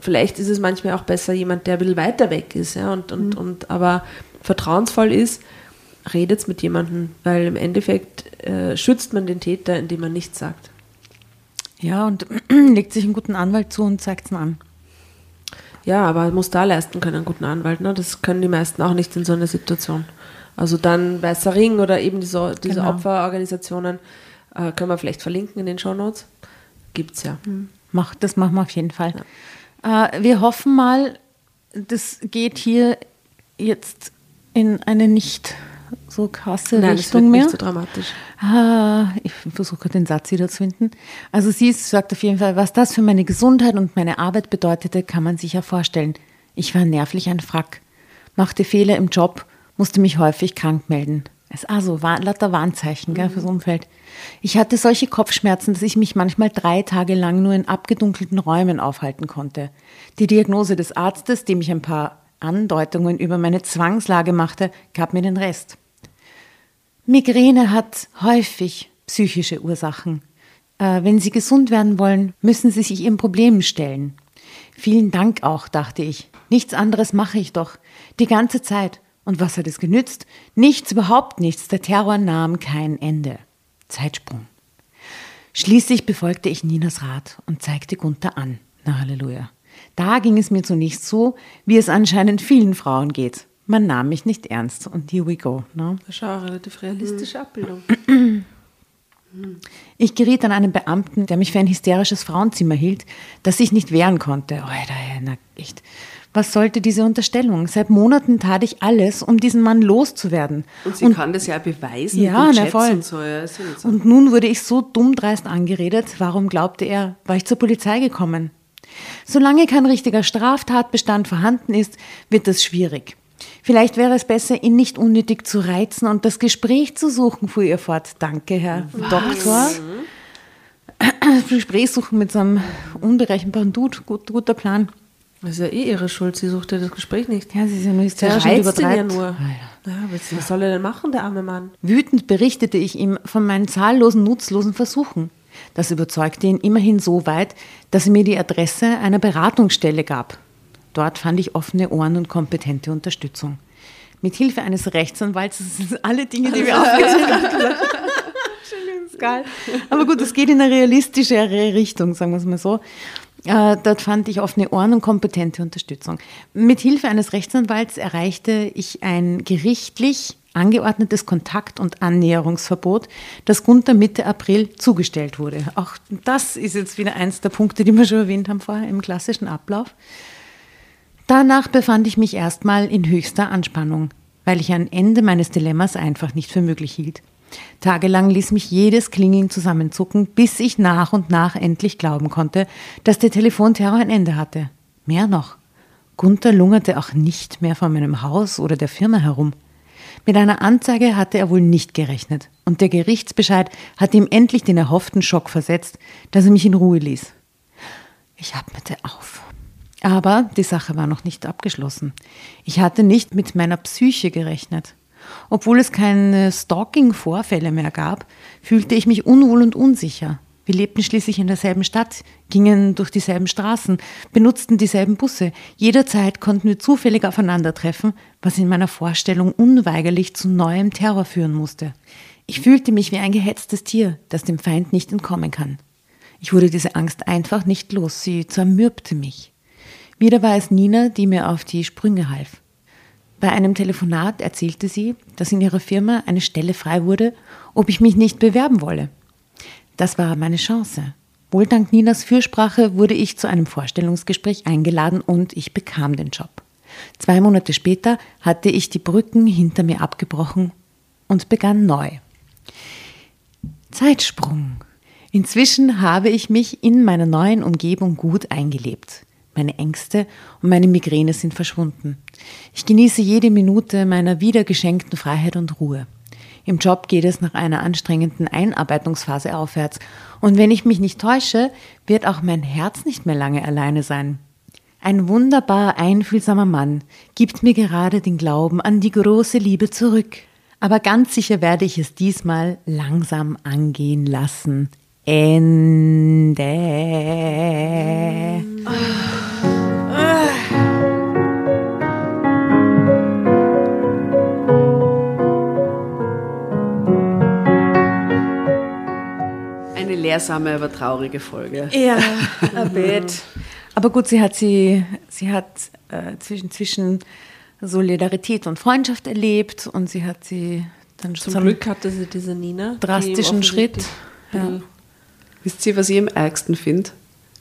vielleicht ist es manchmal auch besser jemand, der ein bisschen weiter weg ist, ja, und, und, und aber vertrauensvoll ist, redet mit jemandem, weil im Endeffekt äh, schützt man den Täter, indem man nichts sagt. Ja, und legt sich einen guten Anwalt zu und zeigt es an. Ja, aber muss da leisten können, einen guten Anwalt. Ne? Das können die meisten auch nicht in so einer Situation. Also dann Weißer Ring oder eben diese, diese Genau. Opferorganisationen äh, können wir vielleicht verlinken in den Shownotes. Gibt's ja. Macht, das machen wir auf jeden Fall. Äh, wir hoffen mal, das geht hier jetzt in eine nicht so krasse Nein, wird Richtung mehr. nicht so dramatisch. Ah, ich versuche den Satz wieder zu finden. Also sie sagt auf jeden Fall, was das für meine Gesundheit und meine Arbeit bedeutete, kann man sich ja vorstellen. Ich war nervlich ein Frack, machte Fehler im Job, musste mich häufig krank melden. Es also war, lauter Warnzeichen gell, fürs Umfeld. Ich hatte solche Kopfschmerzen, dass ich mich manchmal drei Tage lang nur in abgedunkelten Räumen aufhalten konnte. Die Diagnose des Arztes, dem ich ein paar Andeutungen über meine Zwangslage machte, gab mir den Rest. Migräne hat häufig psychische Ursachen. Äh, wenn Sie gesund werden wollen, müssen Sie sich Ihren Problemen stellen. Vielen Dank auch, dachte ich. Nichts anderes mache ich doch. Die ganze Zeit. Und was hat es genützt? Nichts, überhaupt nichts. Der Terror nahm kein Ende. Zeitsprung. Schließlich befolgte ich Ninas Rat und zeigte Gunther an. Na Halleluja. Da ging es mir zunächst so, wie es anscheinend vielen Frauen geht. Man nahm mich nicht ernst und here we go. Ne? Das ist auch eine relativ realistische Abbildung. Ich geriet an einen Beamten, der mich für ein hysterisches Frauenzimmer hielt, das ich nicht wehren konnte. Alter, na echt. Was sollte diese Unterstellung? Seit Monaten tat ich alles, um diesen Mann loszuwerden. Und sie kann das ja beweisen Ja, na voll. und so. Ja, so. Und nun wurde ich so dumm dreist angeredet. Warum glaubte er, war ich zur Polizei gekommen? Solange kein richtiger Straftatbestand vorhanden ist, wird das schwierig. Vielleicht wäre es besser, ihn nicht unnötig zu reizen und das Gespräch zu suchen, fuhr ihr fort. Danke, Herr Was? Doktor. Gespräch suchen mit so einem unberechenbaren Dude, gut, guter Plan. Das ist ja eh ihre Schuld, sie sucht ja das Gespräch nicht. Ja, sie ist ja nur hysterisch und übertreibt. ja nur. Ja, was soll er denn machen, der arme Mann? Wütend berichtete ich ihm von meinen zahllosen, nutzlosen Versuchen. Das überzeugte ihn immerhin so weit, dass er mir die Adresse einer Beratungsstelle gab. Dort fand ich offene Ohren und kompetente Unterstützung. Mit Hilfe eines Rechtsanwalts, das sind alle Dinge, die wir aufgezählt haben. geil. Aber gut, es geht in eine realistischere Richtung, sagen wir es mal so. Äh, dort fand ich offene Ohren und kompetente Unterstützung. Mit Hilfe eines Rechtsanwalts erreichte ich ein gerichtlich angeordnetes Kontakt- und Annäherungsverbot, das Gunther Mitte April zugestellt wurde. Auch das ist jetzt wieder eins der Punkte, die wir schon erwähnt haben vorher im klassischen Ablauf. Danach befand ich mich erstmal in höchster Anspannung, weil ich ein Ende meines Dilemmas einfach nicht für möglich hielt. Tagelang ließ mich jedes Klingeln zusammenzucken, bis ich nach und nach endlich glauben konnte, dass der Telefonterror ein Ende hatte. Mehr noch. Gunther lungerte auch nicht mehr vor meinem Haus oder der Firma herum. Mit einer Anzeige hatte er wohl nicht gerechnet, und der Gerichtsbescheid hatte ihm endlich den erhofften Schock versetzt, dass er mich in Ruhe ließ. Ich atmete auf. Aber die Sache war noch nicht abgeschlossen. Ich hatte nicht mit meiner Psyche gerechnet. Obwohl es keine Stalking-Vorfälle mehr gab, fühlte ich mich unwohl und unsicher. Wir lebten schließlich in derselben Stadt, gingen durch dieselben Straßen, benutzten dieselben Busse. Jederzeit konnten wir zufällig aufeinandertreffen, was in meiner Vorstellung unweigerlich zu neuem Terror führen musste. Ich fühlte mich wie ein gehetztes Tier, das dem Feind nicht entkommen kann. Ich wurde diese Angst einfach nicht los, sie zermürbte mich. Wieder war es Nina, die mir auf die Sprünge half. Bei einem Telefonat erzählte sie, dass in ihrer Firma eine Stelle frei wurde, ob ich mich nicht bewerben wolle. Das war meine Chance. Wohl dank Ninas Fürsprache wurde ich zu einem Vorstellungsgespräch eingeladen und ich bekam den Job. Zwei Monate später hatte ich die Brücken hinter mir abgebrochen und begann neu. Zeitsprung. Inzwischen habe ich mich in meiner neuen Umgebung gut eingelebt. Meine Ängste und meine Migräne sind verschwunden. Ich genieße jede Minute meiner wiedergeschenkten Freiheit und Ruhe. Im Job geht es nach einer anstrengenden Einarbeitungsphase aufwärts. Und wenn ich mich nicht täusche, wird auch mein Herz nicht mehr lange alleine sein. Ein wunderbar einfühlsamer Mann gibt mir gerade den Glauben an die große Liebe zurück. Aber ganz sicher werde ich es diesmal langsam angehen lassen. Ende. Eine lehrsame, aber traurige Folge. Ja, ein Bett. Aber gut, sie hat sie, sie hat äh, zwischen, zwischen Solidarität und Freundschaft erlebt und sie hat sie dann zum Glück hatte sie diese Nina drastischen Schritt. Ja. Wisst ihr, was ich am ärgsten finde?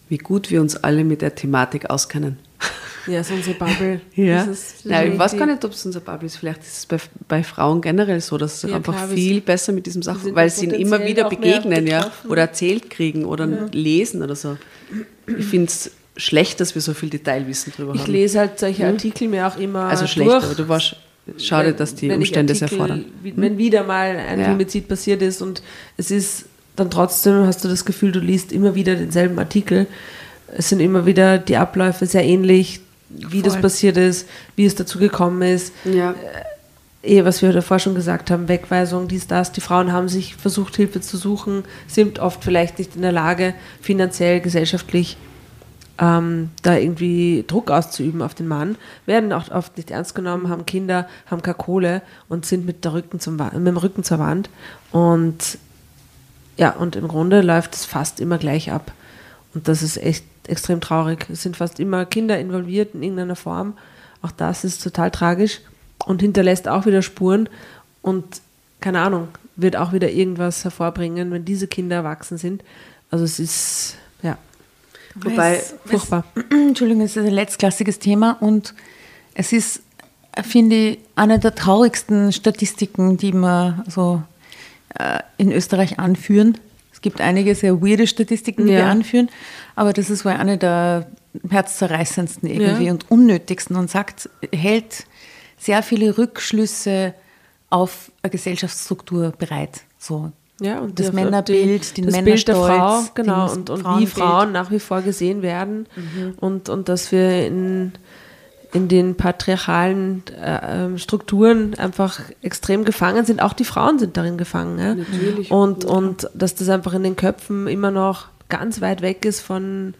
Wie gut wir uns alle mit der Thematik auskennen. Ja, so unsere Bubble. ja. Nein, ich weiß gar nicht, ob es unser Bubble ist. Vielleicht ist es bei, bei Frauen generell so, dass sie ja, einfach klar, viel besser mit diesem Sachen, weil sie ihnen immer wieder begegnen, ja, oder erzählt kriegen oder ja. lesen oder so. Ich finde es schlecht, dass wir so viel Detailwissen drüber ich haben. Ich lese halt solche Artikel mir auch immer Also schlecht, durch. aber du warst schade, dass die Umstände es erfordern. Wenn wieder mal ein ja. Femizid passiert ist und es ist dann trotzdem hast du das Gefühl, du liest immer wieder denselben Artikel. Es sind immer wieder die Abläufe sehr ähnlich, wie Voll. das passiert ist, wie es dazu gekommen ist. Ja. Eh, was wir davor schon gesagt haben, Wegweisung, dies, das. Die Frauen haben sich versucht, Hilfe zu suchen, sind oft vielleicht nicht in der Lage, finanziell, gesellschaftlich ähm, da irgendwie Druck auszuüben auf den Mann, werden auch oft nicht ernst genommen, haben Kinder, haben keine Kohle und sind mit, der Rücken zum, mit dem Rücken zur Wand. Und ja, und im Grunde läuft es fast immer gleich ab. Und das ist echt extrem traurig. Es sind fast immer Kinder involviert in irgendeiner Form. Auch das ist total tragisch und hinterlässt auch wieder Spuren. Und keine Ahnung, wird auch wieder irgendwas hervorbringen, wenn diese Kinder erwachsen sind. Also es ist, ja. Wobei, es, furchtbar. Es, Entschuldigung, es ist ein letztklassiges Thema und es ist, finde ich, eine der traurigsten Statistiken, die man so in Österreich anführen. Es gibt einige sehr weirde Statistiken, die Ja. wir anführen, aber das ist wohl eine der herzzerreißendsten irgendwie Ja. und unnötigsten und sagt, hält sehr viele Rückschlüsse auf eine Gesellschaftsstruktur bereit. So. Ja, und das die- Männerbild, den das Bild der Männerstolz, Frau, genau, und, und wie. Frauen nach wie vor gesehen werden Mhm. und, und dass wir in, in den patriarchalen äh, ähm, Strukturen einfach extrem gefangen sind. Auch die Frauen sind darin gefangen. Ja? Natürlich. Und, und dass das einfach in den Köpfen immer noch ganz weit weg ist von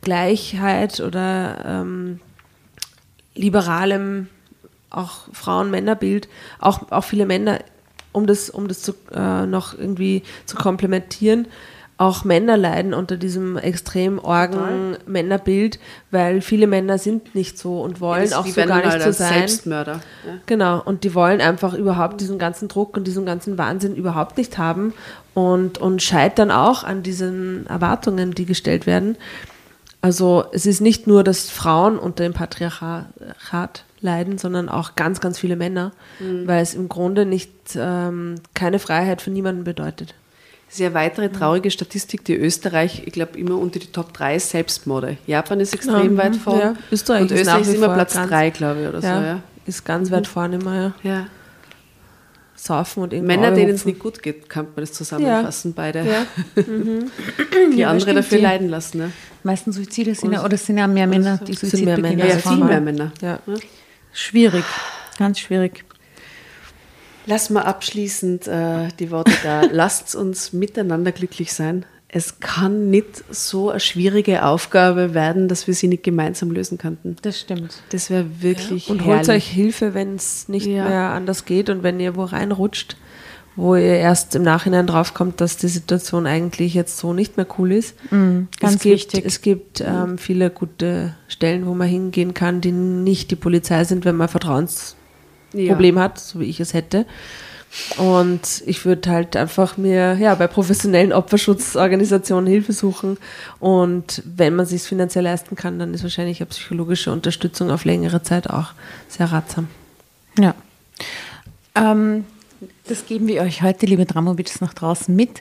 Gleichheit oder ähm, liberalem auch Frauen-Männer-Bild, auch, auch viele Männer, um das, um das zu, äh, noch irgendwie zu komplementieren, auch Männer leiden unter diesem extrem orgen Männerbild, weil viele Männer sind nicht so und wollen Das- auch so gar nicht so sein. Selbstmörder. Ja. Genau, und die wollen einfach überhaupt diesen ganzen Druck und diesen ganzen Wahnsinn überhaupt nicht haben und, und scheitern auch an diesen Erwartungen, die gestellt werden. Also es ist nicht nur, dass Frauen unter dem Patriarchat leiden, sondern auch ganz, ganz viele Männer, weil es im Grunde nicht ähm, keine Freiheit für niemanden bedeutet. Das ist ja eine weitere traurige Statistik, die Österreich, ich glaube, immer unter die Top 3 ist Selbstmorde. Japan ist extrem Ja, weit mhm, vorne. ja. Österreich und ist Österreich nach ist immer Platz ganz- 3, glaube ich, oder Ja, so. Ja. ist ganz weit vorne immer, ja. Ja. Saufen und Männer, denen es nicht gut geht, kann man das zusammenfassen, beide. Ja. Die andere dafür die- leiden lassen. Ne? Meisten Suizide sind ja, oder es sind ja mehr Männer, die sind Suizid mehr. Männer Ja, viel mehr Männer. Ja. Schwierig, ganz schwierig. Lass mal abschließend äh, die Worte da. Lasst uns miteinander glücklich sein. Es kann nicht so eine schwierige Aufgabe werden, dass wir sie nicht gemeinsam lösen könnten. Das stimmt. Das wäre wirklich Und holt herrlich. euch Hilfe, wenn es nicht Ja. mehr anders geht und wenn ihr wo reinrutscht, wo ihr erst im Nachhinein draufkommt, dass die Situation eigentlich jetzt so nicht mehr cool ist. ganz es gibt, wichtig. Es gibt ähm, viele gute Stellen, wo man hingehen kann, die nicht die Polizei sind, wenn man ein Ja. hat, so wie ich es hätte. Und ich würde halt einfach mir ja, bei professionellen Opferschutzorganisationen Hilfe suchen. Und wenn man sich finanziell leisten kann, dann ist wahrscheinlich eine psychologische Unterstützung auf längere Zeit auch sehr ratsam. Ja. Ähm, das geben wir euch heute, liebe Dramovics, nach draußen mit.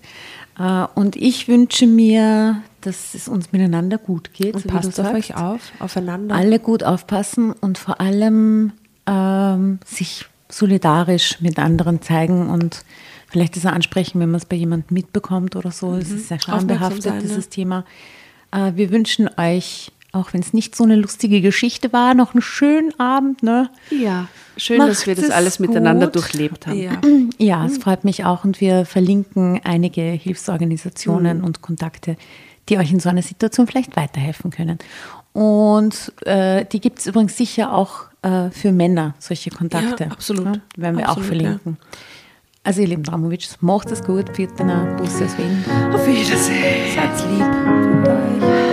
Äh, und ich wünsche mir, dass es uns miteinander gut geht. Und so passt auf euch auf, aufeinander. Alle gut aufpassen und vor allem ähm, sich solidarisch mit anderen zeigen und vielleicht das ansprechen, wenn man es bei jemandem mitbekommt oder so. Es ist sehr schambehaftet, dieses ne? Thema. Äh, wir wünschen euch, auch wenn es nicht so eine lustige Geschichte war, noch einen schönen Abend. Ne? Ja, schön, Macht dass wir das es alles miteinander gut. durchlebt haben. Ja. Ja, es freut mich auch und wir verlinken einige Hilfsorganisationen und Kontakte, die euch in so einer Situation vielleicht weiterhelfen können. Und äh, die gibt es übrigens sicher auch äh, für Männer, solche Kontakte. Ja, absolut. Ja, werden wir auch Absolut, verlinken. Also ihr lieben Dramovic, macht es gut, für den Bus aus Wien. Auf Wiedersehen. Seid lieb. Und euch.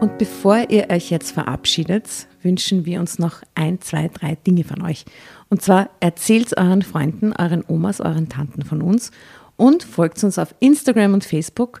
Und bevor ihr euch jetzt verabschiedet, wünschen wir uns noch ein, zwei, drei Dinge von euch. Und zwar erzählt euren Freunden, euren Omas, euren Tanten von uns und folgt uns auf Instagram und Facebook